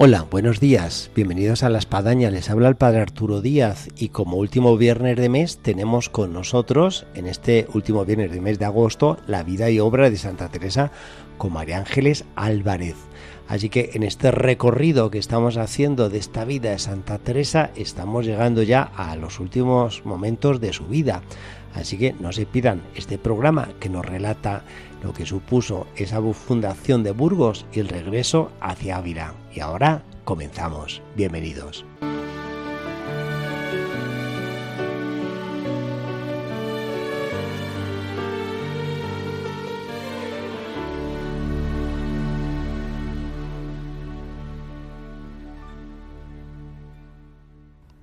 Hola, buenos días, bienvenidos a La Espadaña, les habla el Padre Arturo Díaz y como último viernes de mes tenemos con nosotros, en este último viernes de mes de agosto, la vida y obra de Santa Teresa con María Ángeles Álvarez. Así que en este recorrido que estamos haciendo de esta vida de Santa Teresa estamos llegando ya a los últimos momentos de su vida. Así que no se pidan este programa que nos relata lo que supuso esa fundación de Burgos y el regreso hacia Ávila. Y ahora comenzamos. Bienvenidos.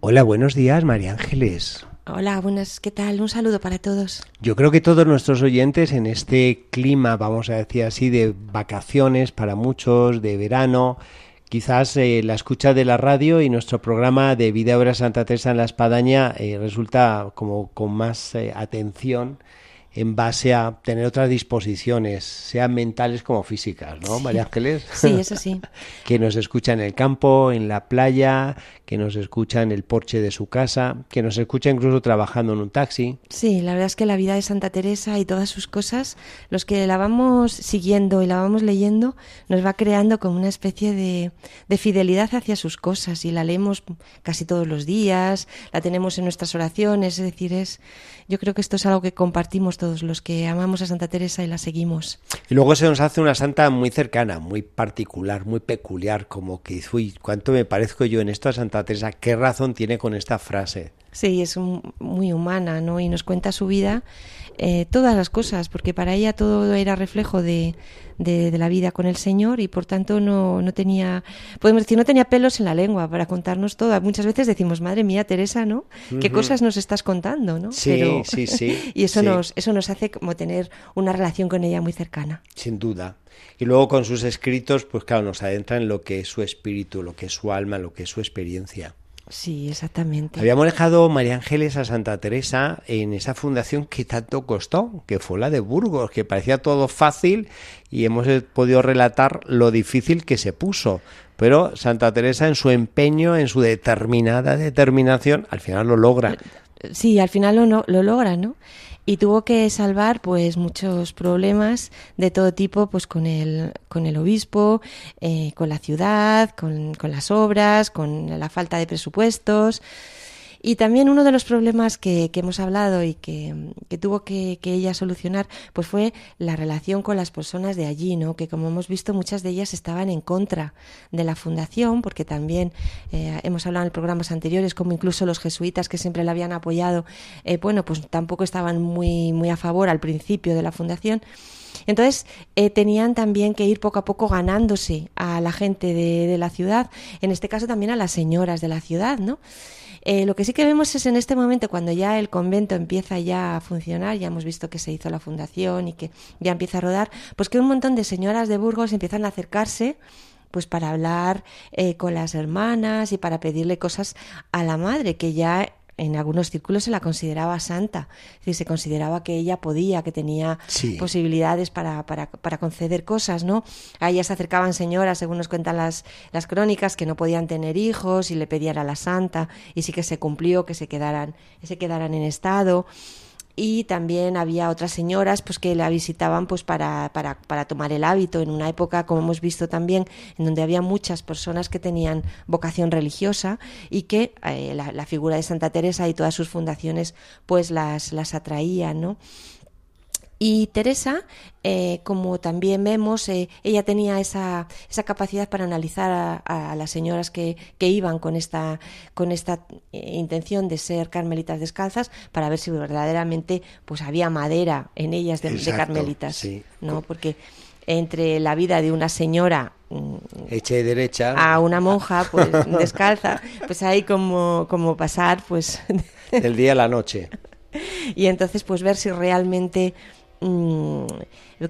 Hola, buenos días, María Ángeles. Hola, buenas, ¿qué tal? Un saludo para todos. Yo creo que todos nuestros oyentes en este clima, vamos a decir así, de vacaciones para muchos, de verano, quizás eh, la escucha de la radio y nuestro programa de Vida Obra Santa Teresa en la Espadaña eh, resulta como con más eh, atención en base a tener otras disposiciones, sean mentales como físicas, ¿no, María Ángeles? Sí, eso sí. que nos escucha en el campo, en la playa, que nos escucha en el porche de su casa, que nos escucha incluso trabajando en un taxi. Sí, la verdad es que la vida de Santa Teresa y todas sus cosas, los que la vamos siguiendo y la vamos leyendo, nos va creando como una especie de, de fidelidad hacia sus cosas y la leemos casi todos los días, la tenemos en nuestras oraciones, es decir, es, yo creo que esto es algo que compartimos todos los que amamos a Santa Teresa y la seguimos. Y luego se nos hace una santa muy cercana, muy particular, muy peculiar, como que, uy, ¿cuánto me parezco yo en esto a Santa Teresa? ¿Qué razón tiene con esta frase? Sí, es muy humana, ¿no? Y nos cuenta su vida, eh, todas las cosas, porque para ella todo era reflejo de, de, la vida con el Señor y por tanto no, no, tenía, podemos decir, no tenía pelos en la lengua para contarnos todo. Muchas veces decimos, madre mía, Teresa, ¿no? ¿Qué cosas nos estás contando, no? Sí, sí, sí. y eso, Nos, eso nos hace como tener una relación con ella muy cercana. Sin duda. Y luego con sus escritos, pues claro, nos adentra en lo que es su espíritu, lo que es su alma, lo que es su experiencia. Sí, exactamente. Habíamos dejado María Ángeles a Santa Teresa en esa fundación que tanto costó, que fue la de Burgos, que parecía todo fácil y hemos podido relatar lo difícil que se puso. Pero Santa Teresa en su empeño, en su determinada determinación, al final lo logra. Sí, al final lo, lo logra, ¿no? Y tuvo que salvar pues muchos problemas de todo tipo pues con el con el obispo eh, con la ciudad con, con las obras con la falta de presupuestos y también uno de los problemas que, hemos hablado y que, tuvo que, ella solucionar, pues fue la relación con las personas de allí, ¿no? Que como hemos visto, muchas de ellas estaban en contra de la fundación, porque también eh, hemos hablado en programas anteriores, como incluso los jesuitas que siempre la habían apoyado, eh, bueno, pues tampoco estaban muy, muy a favor al principio de la fundación. Entonces, eh, tenían también que ir poco a poco ganándose a la gente de, de, la ciudad, en este caso también a las señoras de la ciudad, ¿no? Eh, lo que sí que vemos es en este momento, cuando ya el convento empieza ya a funcionar, ya hemos visto que se hizo la fundación y que ya empieza a rodar, pues que un montón de señoras de Burgos empiezan a acercarse pues para hablar eh, con las hermanas y para pedirle cosas a la madre, que ya en algunos círculos se la consideraba santa, es decir, se consideraba que ella podía, que tenía posibilidades para, para, para, conceder cosas, ¿no? A ella se acercaban señoras, según nos cuentan las, las crónicas, que no podían tener hijos y le pedían a la santa, y sí que se cumplió que se quedaran, se quedaran en estado y también había otras señoras pues que la visitaban pues para, para, para, tomar el hábito en una época como hemos visto también en donde había muchas personas que tenían vocación religiosa y que eh, la, la, figura de Santa Teresa y todas sus fundaciones pues las, las atraían ¿no? Y Teresa, eh, como también vemos, eh, ella tenía esa, esa, capacidad para analizar a, las señoras que, que, iban con esta, con esta eh, intención de ser carmelitas descalzas para ver si verdaderamente pues, había madera en ellas de, carmelitas. ¿no? Porque entre la vida de una señora mm, hecha y derecha a una monja pues descalza pues hay como como pasar pues del día a la noche y entonces pues ver si realmente mm,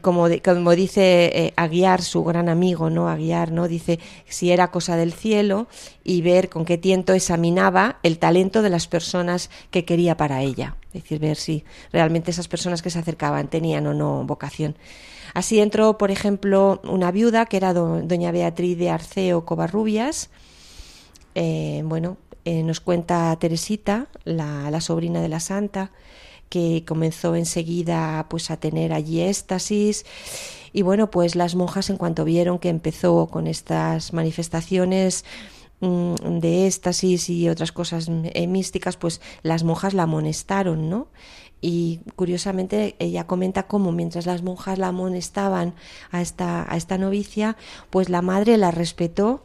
como, dice eh, Aguiar, su gran amigo, ¿no? Aguiar, ¿no? Dice si era cosa del cielo y ver con qué tiento examinaba el talento de las personas que quería para ella. Es decir, ver si realmente esas personas que se acercaban tenían o no vocación. Así entró, por ejemplo, una viuda que era doña Beatriz de Arceo Covarrubias. Eh, bueno, eh, nos cuenta Teresita, la sobrina de la santa, que comenzó enseguida pues a tener allí éxtasis. Y bueno pues las monjas en cuanto vieron que empezó con estas manifestaciones mm, de éxtasis y otras cosas eh, místicas pues las monjas la amonestaron no y curiosamente ella comenta cómo mientras las monjas la amonestaban a esta, a esta novicia, pues la madre la respetó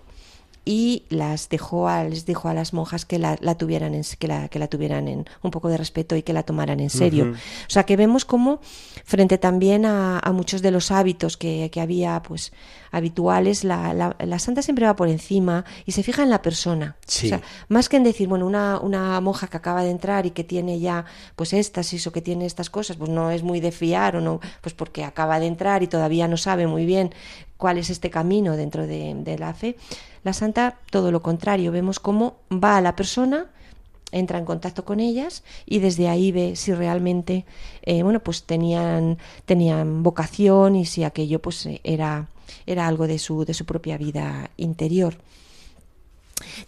y las dejó a, les dijo a las monjas que la, tuvieran en, que la, que la tuvieran en un poco de respeto y que la tomaran en serio. O sea que vemos como frente también a, muchos de los hábitos que, que había pues habituales, la, la, santa siempre va por encima y se fija en la persona. O sea, más que en decir, bueno, una, una monja que acaba de entrar y que tiene ya pues éxtasis o que tiene estas cosas, pues no es muy de fiar o no, pues porque acaba de entrar y todavía no sabe muy bien cuál es este camino dentro de, de la fe. La santa, todo lo contrario, vemos cómo va a la persona, entra en contacto con ellas y desde ahí ve si realmente eh, bueno pues tenían tenían vocación y si aquello pues era era algo de su de su propia vida interior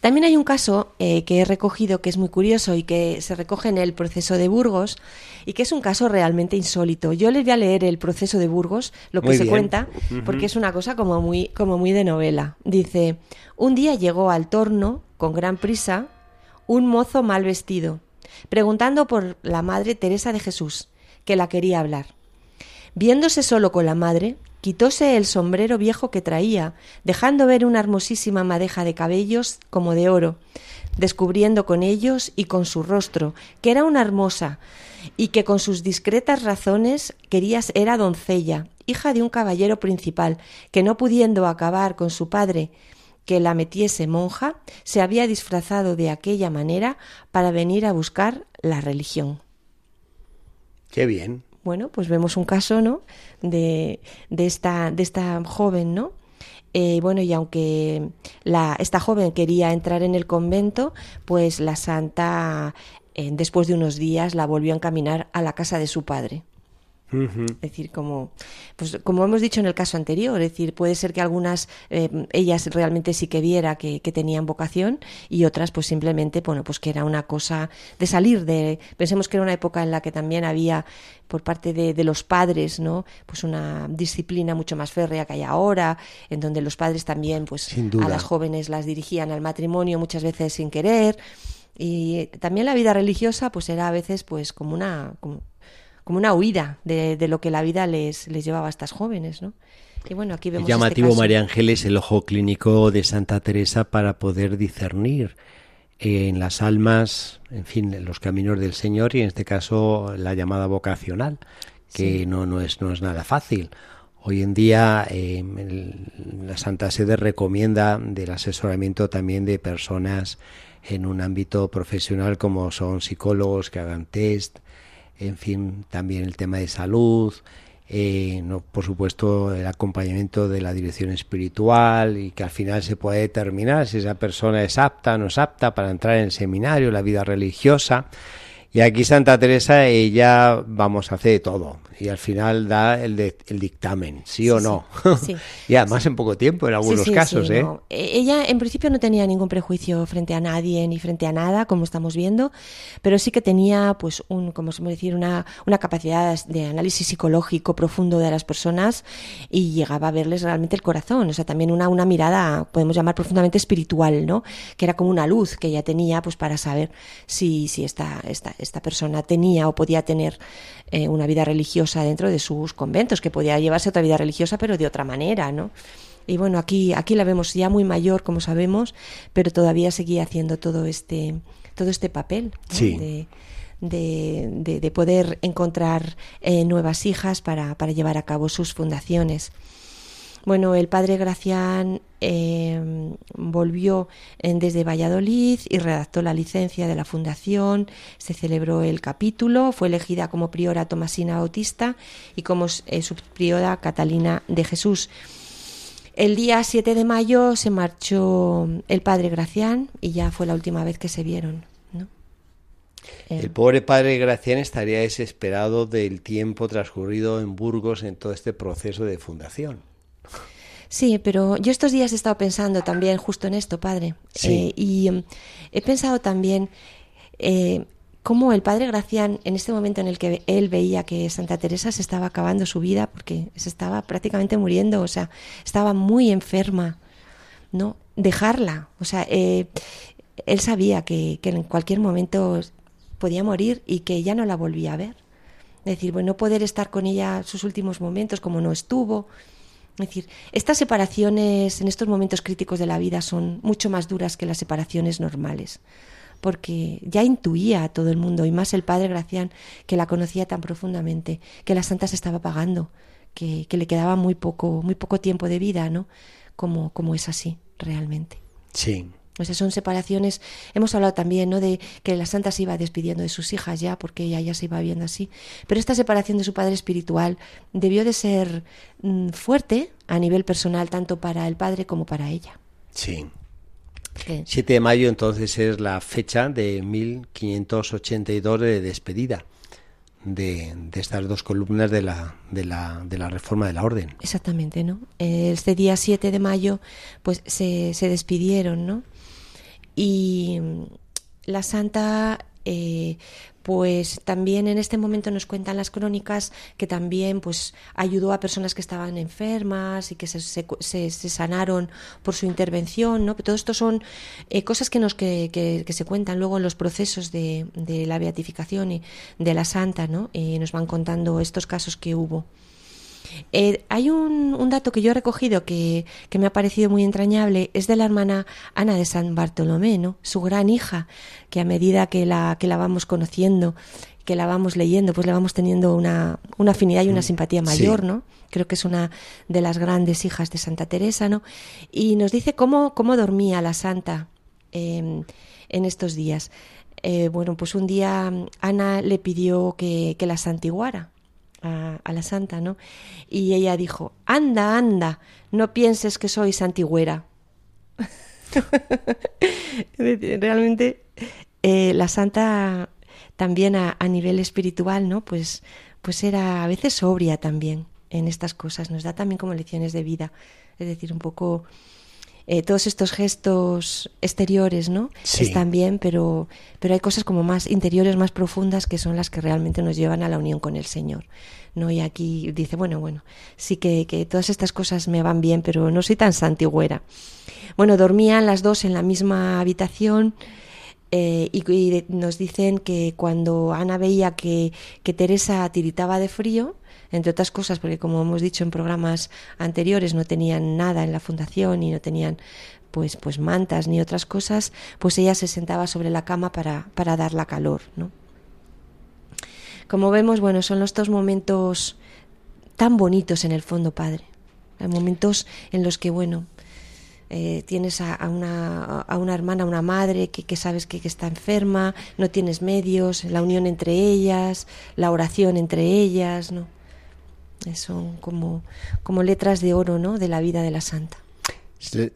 también hay un caso eh, que he recogido que es muy curioso y que se recoge en el proceso de Burgos y que es un caso realmente insólito. Yo les voy a leer el proceso de Burgos, lo que se cuenta, porque es una cosa como muy, como muy de novela. Dice, un día llegó al torno, con gran prisa, un mozo mal vestido, preguntando por la madre Teresa de Jesús, que la quería hablar. Viéndose solo con la madre, quitóse el sombrero viejo que traía, dejando ver una hermosísima madeja de cabellos como de oro, descubriendo con ellos y con su rostro, que era una hermosa, y que con sus discretas razones querías era doncella, hija de un caballero principal, que no pudiendo acabar con su padre, que la metiese monja, se había disfrazado de aquella manera para venir a buscar la religión. Qué bien bueno, pues vemos un caso, ¿no? De, de, esta, de esta joven, ¿no? Eh, bueno, y aunque la, esta joven quería entrar en el convento, pues la santa, eh, después de unos días, la volvió a encaminar a la casa de su padre. Es decir, como, pues, como hemos dicho en el caso anterior, es decir, puede ser que algunas, eh, ellas realmente sí que viera que, tenían vocación y otras pues simplemente, bueno, pues que era una cosa de salir de, pensemos que era una época en la que también había por parte de, los padres, ¿no? Pues una disciplina mucho más férrea que hay ahora, en donde los padres también, pues a las jóvenes las dirigían al matrimonio muchas veces sin querer. Y también la vida religiosa pues era a veces pues como una como una huida de, lo que la vida les, les llevaba a estas jóvenes, ¿no? Y bueno, aquí vemos el este llamativo María Ángeles el ojo clínico de Santa Teresa para poder discernir en las almas, en fin, en los caminos del Señor y en este caso la llamada vocacional, que no, no, es, no es nada fácil. Hoy en día eh, la Santa Sede recomienda del asesoramiento también de personas en un ámbito profesional como son psicólogos que hagan test, en fin, también el tema de salud, eh, no, por supuesto el acompañamiento de la dirección espiritual y que al final se puede determinar si esa persona es apta o no es apta para entrar en el seminario, la vida religiosa. Y aquí Santa Teresa, ella vamos a hacer todo y al final da el, el dictamen, sí, o no. y además en poco tiempo, en algunos casos. ¿eh? E, ella en principio no tenía ningún prejuicio frente a nadie ni frente a nada, como estamos viendo, pero sí que tenía, pues, un, como se decir, una, una capacidad de análisis psicológico profundo de las personas y llegaba a verles realmente el corazón. O sea, también una, una mirada, podemos llamar profundamente espiritual, ¿no? Que era como una luz que ella tenía, pues, para saber si, si esta, esta, esta persona tenía o podía tener eh, una vida religiosa dentro de sus conventos, que podía llevarse otra vida religiosa, pero de otra manera, ¿no? Y bueno, aquí, aquí la vemos ya muy mayor, como sabemos, pero todavía seguía haciendo todo este, todo este papel de, de, de, poder encontrar eh, nuevas hijas para, para llevar a cabo sus fundaciones. Bueno, el padre Gracián eh, volvió desde Valladolid y redactó la licencia de la fundación, se celebró el capítulo, fue elegida como priora Tomasina Bautista y como eh, subpriora Catalina de Jesús. El día 7 de mayo se marchó el padre Gracián y ya fue la última vez que se vieron. El pobre padre Gracián estaría desesperado del tiempo transcurrido en Burgos en todo este proceso de fundación. Sí, pero yo estos días he estado pensando también justo en esto, padre. Eh, y em, he pensado también eh, cómo el padre Gracián, en este momento en el que él veía que Santa Teresa se estaba acabando su vida, porque se estaba prácticamente muriendo, o sea, estaba muy enferma, ¿no? Dejarla, o sea, eh, él sabía que, que en cualquier momento podía morir y que ya no la volvía a ver. Es decir, bueno, no poder estar con ella sus últimos momentos como no estuvo, es decir, estas separaciones en estos momentos críticos de la vida son mucho más duras que las separaciones normales, porque ya intuía a todo el mundo, y más el padre Gracián, que la conocía tan profundamente, que la santa se estaba pagando, que, que le quedaba muy poco, muy poco tiempo de vida, ¿no? Como, como es así, realmente. Sí, o sea, son separaciones. Hemos hablado también, ¿no? De que la santa se iba despidiendo de sus hijas ya, porque ella ya se iba viendo así. Pero esta separación de su padre espiritual debió de ser mm, fuerte a nivel personal, tanto para el padre como para ella. Sí. 7 de mayo entonces es la fecha de 1582 de despedida de, estas dos columnas de la, de, la, de la reforma de la orden. Exactamente, ¿no? Este día 7 de mayo pues se, se despidieron, ¿no? Y la santa eh, pues también en este momento nos cuentan las crónicas que también pues ayudó a personas que estaban enfermas y que se, se, sanaron por su intervención no todo esto son eh, cosas que nos que, que, se cuentan luego en los procesos de, de la beatificación y de la santa no y nos van contando estos casos que hubo eh, hay un, un, dato que yo he recogido que, que, me ha parecido muy entrañable, es de la hermana Ana de San Bartolomé, ¿no? su gran hija, que a medida que la, que la vamos conociendo, que la vamos leyendo, pues le vamos teniendo una, una afinidad y una mm, simpatía mayor, ¿no? Creo que es una de las grandes hijas de Santa Teresa, ¿no? Y nos dice cómo, cómo dormía la santa em, en estos días. Eh, bueno, pues un día Ana le pidió que, que la santiguara a, la santa, ¿no? Y ella dijo, anda, anda, no pienses que soy santigüera. Realmente eh, la santa también a, nivel espiritual, ¿no? Pues, pues era a veces sobria también en estas cosas, nos da también como lecciones de vida, es decir, un poco eh, todos estos gestos exteriores, ¿no? Están bien, pero, pero hay cosas como más interiores, más profundas, que son las que realmente nos llevan a la unión con el Señor. ¿no? Y aquí dice, bueno, bueno, sí que, que todas estas cosas me van bien, pero no soy tan santigüera. Bueno, dormían las dos en la misma habitación. Eh, y, nos dicen que cuando Ana veía que, que Teresa tiritaba de frío, entre otras cosas, porque como hemos dicho en programas anteriores, no tenían nada en la fundación y no tenían pues, pues mantas ni otras cosas, pues ella se sentaba sobre la cama para, para dar la calor, ¿no? Como vemos, bueno, son estos momentos tan bonitos en el fondo, Padre. Hay momentos en los que, bueno, eh, tienes a, una, a, una, hermana, a una madre que, que sabes que, está enferma, no tienes medios, la unión entre ellas, la oración entre ellas, ¿no? Son como, como letras de oro ¿no? de la vida de la santa.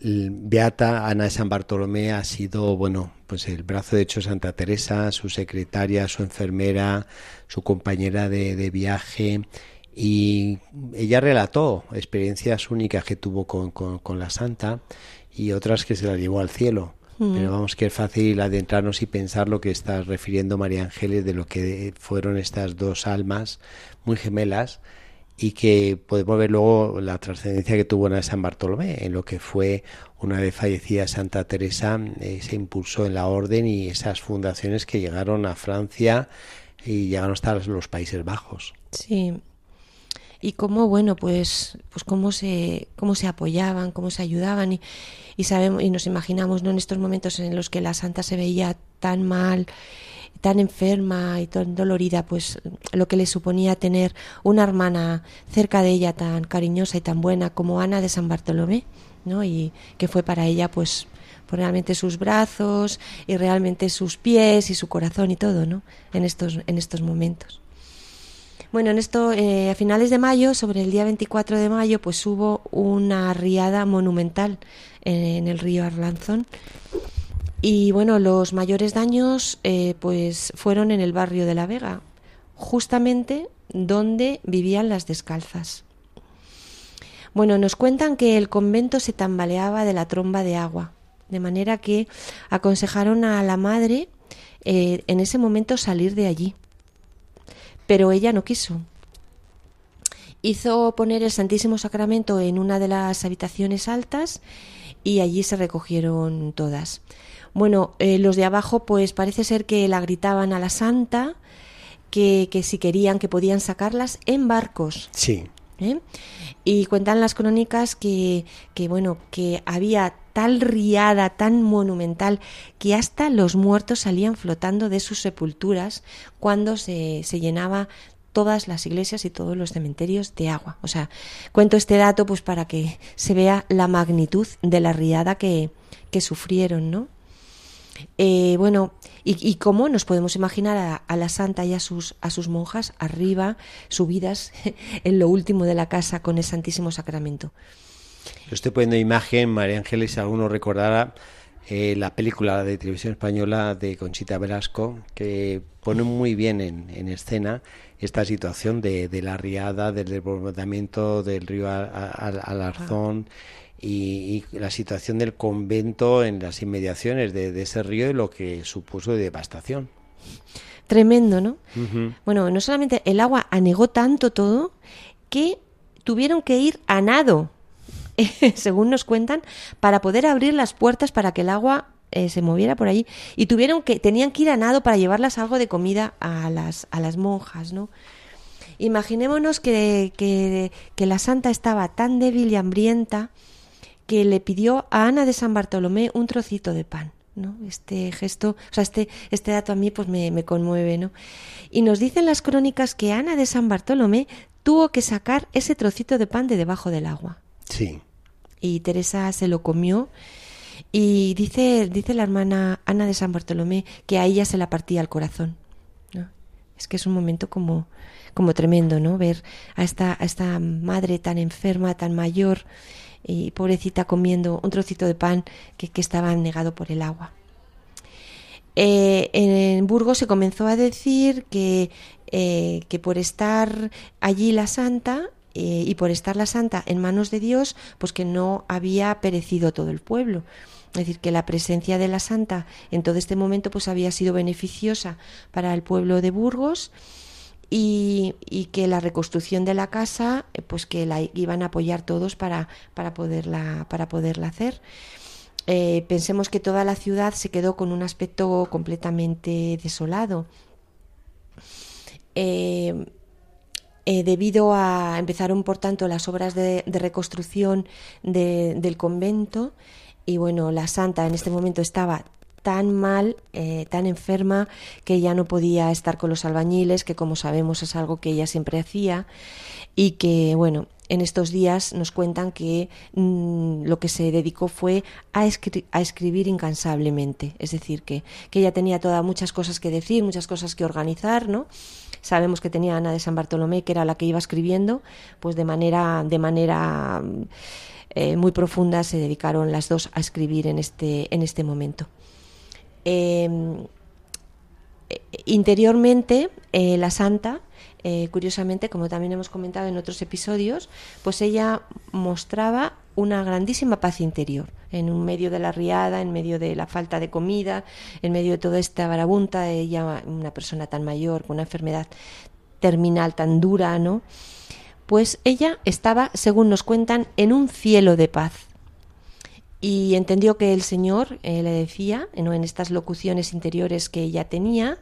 Beata Ana de San Bartolomé ha sido, bueno, pues el brazo de Santa Teresa, su secretaria, su enfermera, su compañera de, viaje y ella relató experiencias únicas que tuvo con, con, la santa y otras que se la llevó al cielo. Mm. Pero vamos que es fácil adentrarnos y pensar lo que está refiriendo María Ángeles de lo que fueron estas dos almas muy gemelas y que podemos ver luego la trascendencia que tuvo en San Bartolomé, en lo que fue una vez fallecida Santa Teresa, eh, se impulsó en la orden y esas fundaciones que llegaron a Francia y llegaron hasta los Países Bajos. Sí. Y cómo, bueno, pues, pues cómo se, cómo se apoyaban, cómo se ayudaban y, y sabemos y nos imaginamos ¿no? en estos momentos en los que la santa se veía tan mal tan enferma y tan dolorida, pues lo que le suponía tener una hermana cerca de ella tan cariñosa y tan buena como Ana de San Bartolomé, ¿no? Y que fue para ella, pues, realmente sus brazos y realmente sus pies y su corazón y todo, ¿no? En estos, en estos momentos. Bueno, en esto, eh, a finales de mayo, sobre el día 24 de mayo, pues hubo una riada monumental en, el río Arlanzón. Y bueno, los mayores daños eh, pues fueron en el barrio de La Vega, justamente donde vivían las descalzas. Bueno, nos cuentan que el convento se tambaleaba de la tromba de agua, de manera que aconsejaron a la madre eh, en ese momento salir de allí pero ella no quiso. Hizo poner el Santísimo Sacramento en una de las habitaciones altas y allí se recogieron todas. Bueno, eh, los de abajo pues parece ser que la gritaban a la santa, que, que si querían que podían sacarlas en barcos. Sí. ¿Eh? Y cuentan las crónicas que, que, bueno, que había tal riada, tan monumental, que hasta los muertos salían flotando de sus sepulturas cuando se, se llenaba todas las iglesias y todos los cementerios de agua. O sea, cuento este dato pues para que se vea la magnitud de la riada que, que sufrieron, ¿no? Eh, bueno, y, cómo nos podemos imaginar a, a, la santa y a sus, a sus monjas arriba, subidas en lo último de la casa con el Santísimo Sacramento. Yo estoy poniendo imagen, María Ángeles, si alguno recordara eh, la película de televisión española de Conchita Velasco, que pone muy bien en, escena esta situación de, la riada, del desbordamiento del río Alarzón y, la situación del convento en las inmediaciones de, ese río y lo que supuso de devastación. Tremendo, ¿no? Bueno, no solamente el agua anegó tanto todo que tuvieron que ir a nado según nos cuentan, para poder abrir las puertas para que el agua eh, se moviera por allí. Y tuvieron que, tenían que ir a nado para llevarlas algo de comida a las, a las monjas, ¿no? Imaginémonos que, que, que la santa estaba tan débil y hambrienta que le pidió a Ana de San Bartolomé un trocito de pan. ¿no? Este gesto, o sea, este, este dato a mí pues me, me, conmueve, ¿no? Y nos dicen las crónicas que Ana de San Bartolomé tuvo que sacar ese trocito de pan de debajo del agua. Sí y Teresa se lo comió. Y dice, dice la hermana Ana de San Bartolomé que a ella se la partía el corazón. ¿no? Es que es un momento como, como tremendo, ¿no? Ver a esta, a esta madre tan enferma, tan mayor y pobrecita comiendo un trocito de pan que, que estaba negado por el agua. Eh, en Burgos se comenzó a decir que, eh, que por estar allí la santa eh, y por estar la santa en manos de Dios, pues que no había perecido todo el pueblo. Es decir, que la presencia de la santa en todo este momento pues había sido beneficiosa para el pueblo de Burgos y, que la reconstrucción de la casa eh, pues que la iban a apoyar todos para, para, poderla, para poderla hacer. Eh, pensemos que toda la ciudad se quedó con un aspecto completamente desolado. Eh, debido a empezaron por tanto las obras de, reconstrucción del convento y bueno la santa en este momento estaba tan mal, eh, tan enferma, que ya no podía estar con los albañiles, que como sabemos es algo que ella siempre hacía, y que, bueno, en estos días nos cuentan que mm, lo que se dedicó fue a, escribir incansablemente, es decir, que, que ella tenía todas muchas cosas que decir, muchas cosas que organizar, ¿no? Sabemos que tenía Ana de San Bartolomé, que era la que iba escribiendo, pues de manera, de manera eh, muy profunda se dedicaron las dos a escribir en este, en este momento. Em, interiormente, eh, la santa, eh, curiosamente, como también hemos comentado en otros episodios, pues ella mostraba una grandísima paz interior en un medio de la riada, en medio de la falta de comida, en medio de toda esta barabunta, ella, una persona tan mayor, con una enfermedad terminal tan dura, ¿no? Pues ella estaba, según nos cuentan, en un cielo de paz. Y entendió que el Señor eh, le decía, en estas locuciones interiores que ella tenía,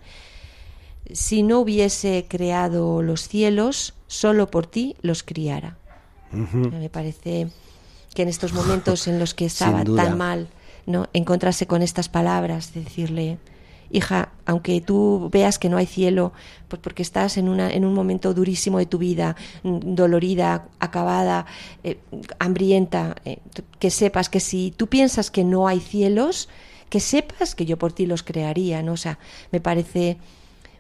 si no hubiese creado los cielos, solo por ti los criara. Me parece que en estos momentos en los que estaba tan mal, ¿no? encontrarse con estas palabras, decirle, hija, aunque tú veas que no hay cielo, pues porque estás en, una, en un momento durísimo de tu vida, mm, dolorida, acabada, eh, hambrienta, eh, que sepas que si tú piensas que no hay cielos, que sepas que yo por ti los crearía, ¿no? O sea, me parece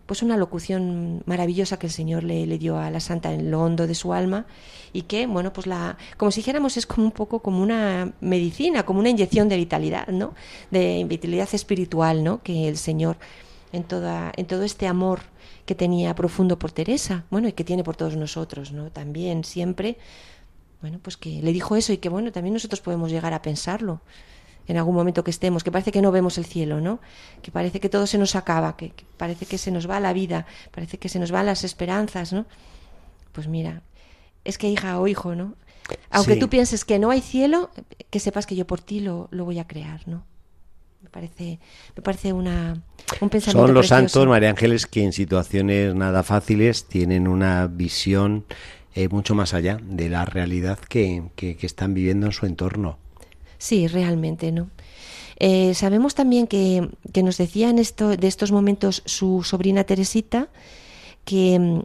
pues una locución maravillosa que el Señor le, le, dio a la santa en lo hondo de su alma y que, bueno, pues la, como si dijéramos, es como un poco como una medicina, como una inyección de vitalidad, ¿no? De vitalidad espiritual, ¿no? Que el Señor en, toda, en todo este amor que tenía profundo por Teresa, bueno, y que tiene por todos nosotros, ¿no? También siempre, bueno, pues que le dijo eso y que, bueno, también nosotros podemos llegar a pensarlo en algún momento que estemos, que parece que no vemos el cielo, ¿no? Que parece que todo se nos acaba, que, parece que se nos va la vida, parece que se nos van las esperanzas, ¿no? Pues mira, es que hija o hijo, ¿no? Aunque tú pienses que no hay cielo, que sepas que yo por ti lo, lo voy a crear, ¿no? Me parece, me parece una, un pensamiento. Son los precioso. santos María Ángeles que en situaciones nada fáciles tienen una visión eh, mucho más allá de la realidad que, que, que están viviendo en su entorno. Sí, realmente, ¿no? Eh, sabemos también que, que, nos decía en esto, de estos momentos su sobrina Teresita que mm,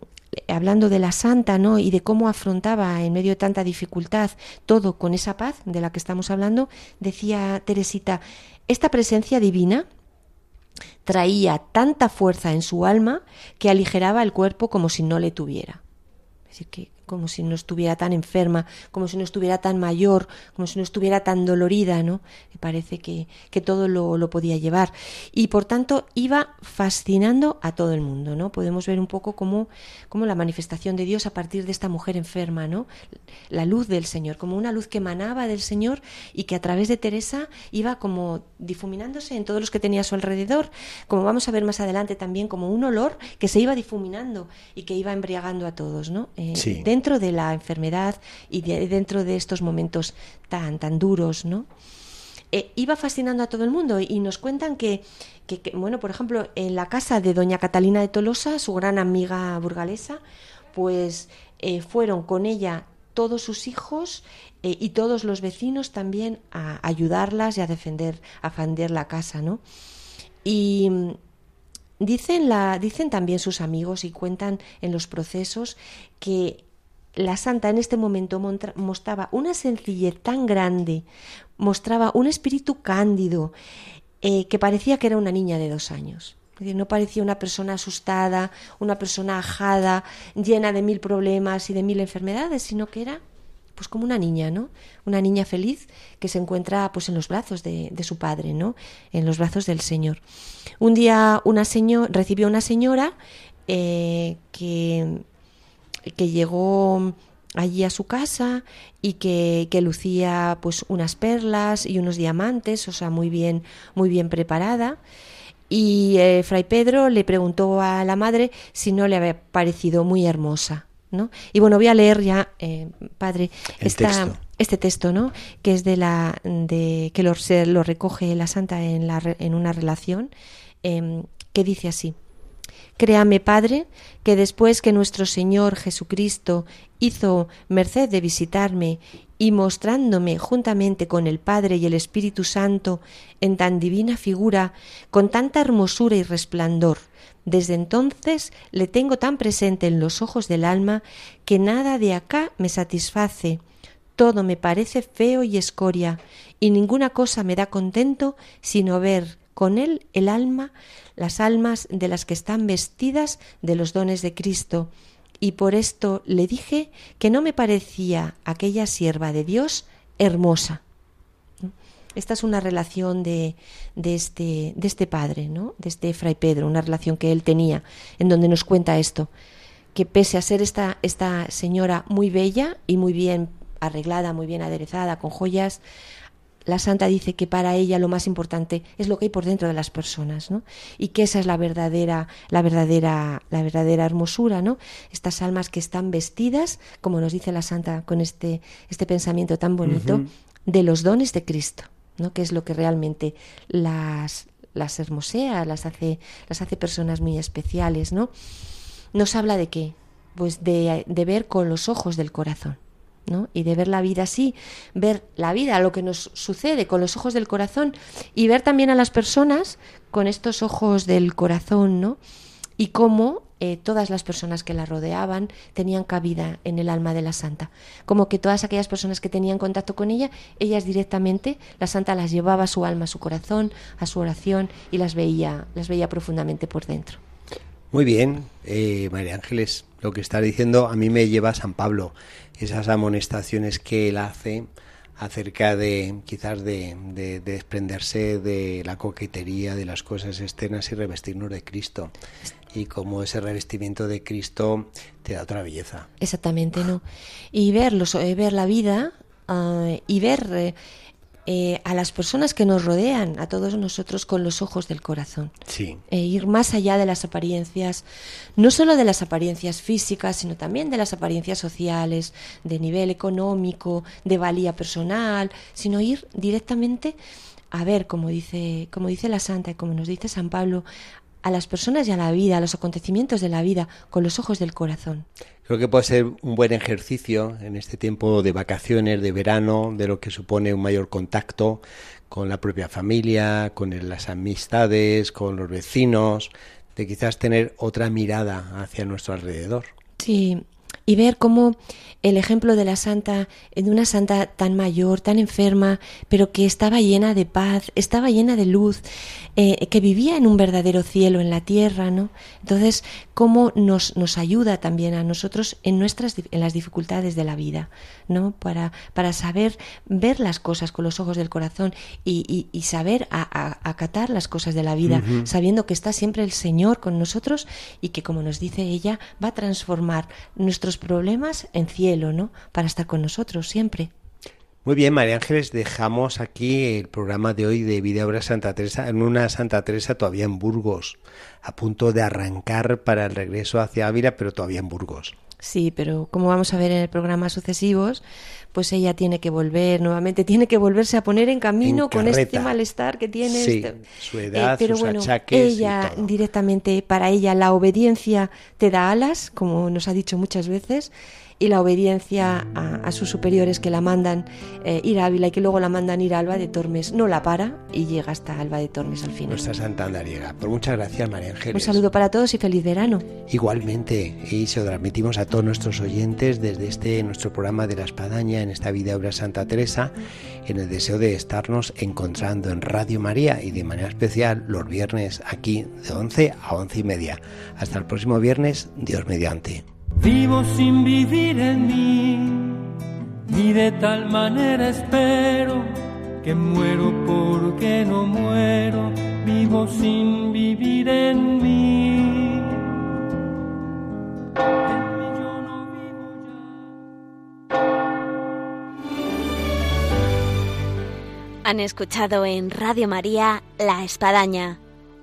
hablando de la santa, ¿no? y de cómo afrontaba en medio de tanta dificultad todo con esa paz de la que estamos hablando, decía Teresita, esta presencia divina traía tanta fuerza en su alma que aligeraba el cuerpo como si no le tuviera. Es decir, que como si no estuviera tan enferma, como si no estuviera tan mayor, como si no estuviera tan dolorida, ¿no? Me parece que, que todo lo, lo, podía llevar. Y por tanto iba fascinando a todo el mundo, ¿no? Podemos ver un poco cómo, cómo la manifestación de Dios a partir de esta mujer enferma, ¿no? La luz del Señor, como una luz que emanaba del Señor y que a través de Teresa iba como difuminándose en todos los que tenía a su alrededor, como vamos a ver más adelante también, como un olor que se iba difuminando y que iba embriagando a todos, ¿no? Eh, sí dentro de la enfermedad y de, dentro de estos momentos tan, tan duros, ¿no? Eh, iba fascinando a todo el mundo y nos cuentan que, que, que, bueno, por ejemplo, en la casa de doña Catalina de Tolosa, su gran amiga burgalesa, pues eh, fueron con ella todos sus hijos eh, y todos los vecinos también a ayudarlas y a defender, a defender la casa, ¿no? Y dicen, la, dicen también sus amigos y cuentan en los procesos que la santa en este momento mostraba una sencillez tan grande, mostraba un espíritu cándido, eh, que parecía que era una niña de dos años. No parecía una persona asustada, una persona ajada, llena de mil problemas y de mil enfermedades, sino que era pues como una niña, ¿no? Una niña feliz que se encuentra pues en los brazos de, de su padre, ¿no? En los brazos del Señor. Un día una señor, recibió una señora eh, que que llegó allí a su casa y que, que, lucía pues unas perlas y unos diamantes, o sea, muy bien, muy bien preparada. Y eh, Fray Pedro le preguntó a la madre si no le había parecido muy hermosa. ¿no? Y bueno, voy a leer ya, eh, padre, esta, texto. este texto, ¿no? Que es de la de que lo, se, lo recoge la santa en, la, en una relación eh, que dice así. Créame, Padre, que después que nuestro Señor Jesucristo hizo merced de visitarme y mostrándome juntamente con el Padre y el Espíritu Santo en tan divina figura, con tanta hermosura y resplandor, desde entonces le tengo tan presente en los ojos del alma que nada de acá me satisface, todo me parece feo y escoria, y ninguna cosa me da contento sino ver con él el alma las almas de las que están vestidas de los dones de Cristo, y por esto le dije que no me parecía aquella sierva de Dios hermosa. Esta es una relación de, de, este, de este padre, ¿no? de este fray Pedro, una relación que él tenía, en donde nos cuenta esto, que pese a ser esta, esta señora muy bella y muy bien arreglada, muy bien aderezada, con joyas, la santa dice que para ella lo más importante es lo que hay por dentro de las personas, ¿no? Y que esa es la verdadera, la verdadera, la verdadera hermosura, ¿no? Estas almas que están vestidas, como nos dice la santa con este, este pensamiento tan bonito, uh -huh. de los dones de Cristo, ¿no? Que es lo que realmente las, las hermosea, las hace, las hace personas muy especiales, ¿no? Nos habla de qué? Pues de, de ver con los ojos del corazón Y de ver la vida así, ver la vida, lo que nos sucede con los ojos del corazón y ver también a las personas con estos ojos del corazón, ¿no? Y cómo eh, todas las personas que la rodeaban tenían cabida en el alma de la santa. Como que todas aquellas personas que tenían contacto con ella, ellas directamente, la santa las llevaba a su alma, a su corazón, a su oración y las veía, las veía profundamente por dentro. Muy bien, eh, María Ángeles, lo que está diciendo a mí me lleva a San Pablo, esas amonestaciones que él hace acerca de quizás de, de, desprenderse de la coquetería, de las cosas externas y revestirnos de Cristo y como ese revestimiento de Cristo te da otra belleza. Exactamente, ¿no? Y ver, eh, ver la vida uh, y ver eh, eh, a las personas que nos rodean, a todos nosotros con los ojos del corazón. Sí. E ir más allá de las apariencias, no solo de las apariencias físicas, sino también de las apariencias sociales, de nivel económico, de valía personal, sino ir directamente a ver, como dice, como dice la Santa y como nos dice San Pablo, a las personas y a la vida, a los acontecimientos de la vida, con los ojos del corazón. Creo que puede ser un buen ejercicio en este tiempo de vacaciones, de verano, de lo que supone un mayor contacto con la propia familia, con las amistades, con los vecinos, de quizás tener otra mirada hacia nuestro alrededor. Sí, y ver cómo el ejemplo de la santa, de una santa tan mayor, tan enferma, pero que estaba llena de paz, estaba llena de luz, eh, que vivía en un verdadero cielo en la tierra, ¿no? Entonces, cómo nos, nos ayuda también a nosotros en nuestras en las dificultades de la vida, ¿no? Para, para saber ver las cosas con los ojos del corazón y, y, saber acatar las cosas de la vida, sabiendo que está siempre el Señor con nosotros y que, como nos dice ella, va a transformar nuestros problemas en cielo, ¿no? Para estar con nosotros siempre. Muy bien, María Ángeles, dejamos aquí el programa de hoy de Vida Obra Santa Teresa en una Santa Teresa todavía en Burgos, a punto de arrancar para el regreso hacia Ávila, pero todavía en Burgos. Sí, pero como vamos a ver en el programa sucesivos, pues ella tiene que volver nuevamente, tiene que volverse a poner en camino con este malestar que tiene. Sí, este, su edad, eh, pero sus bueno, achaques ella directamente, para ella la obediencia te da alas, como nos ha dicho muchas veces, y la obediencia a, sus superiores que la mandan eh, ir a Ávila y que luego la mandan ir a Alba de Tormes, no la para y llega hasta Alba de Tormes al final. Nuestra Santa Andariega. Pues muchas gracias, María Ángeles. Un saludo para todos y feliz verano. Igualmente, y se lo transmitimos a todos nuestros oyentes desde este nuestro programa de la Espadaña en esta vida obra Santa Teresa, en el deseo de estarnos encontrando en Radio María y de manera especial los viernes aquí de 11 a 11 y media. Hasta el próximo viernes, Dios mediante. Vivo sin vivir en mí, y de tal manera espero que muero porque no muero, vivo sin vivir en mí. Han escuchado en Radio María La Espadaña